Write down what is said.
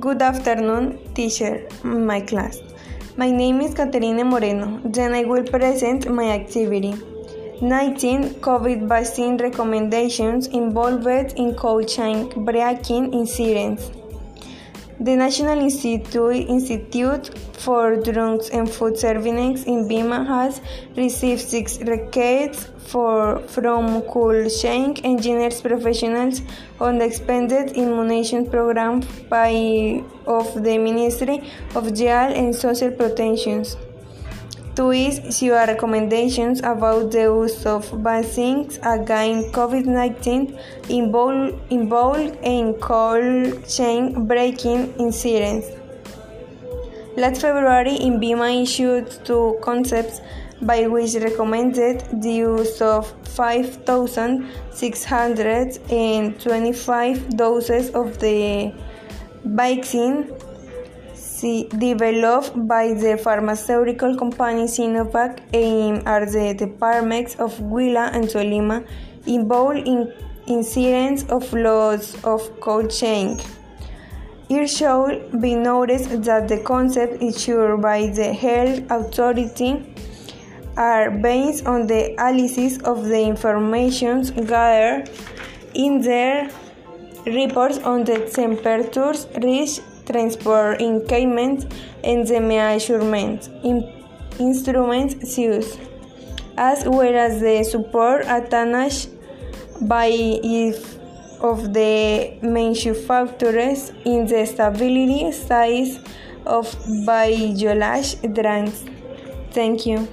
Good afternoon, teacher, my class. My name is Caterina Moreno. Then I will present my activity. 19 COVID vaccine recommendations involved in cold chain breaking incidents. The National Institute, Institute for Drugs and Food Surveillance INVIMA has received six requests for, from cold chain engineers professionals on the expanded immunization program by, of the Ministry of Health and Social Protection to is your recommendations about the use of vaccines against COVID-19 involved, involved in cold chain breaking incidents. Last February, INVIMA issued two concepts by which recommended the use of 5,625 doses of the vaccine developed by the pharmaceutical company Sinovac aimed at the departments of Huila and Tolima involved in incidents of loss of cold chain. It should be noticed that the concepts issued by the health authority are based on the analysis of the information gathered in their reports on the temperatures reached transport equipment and the measurement instruments used, as well as the support attached by if of the manufacturers in the stability size of biological drugs. Thank you.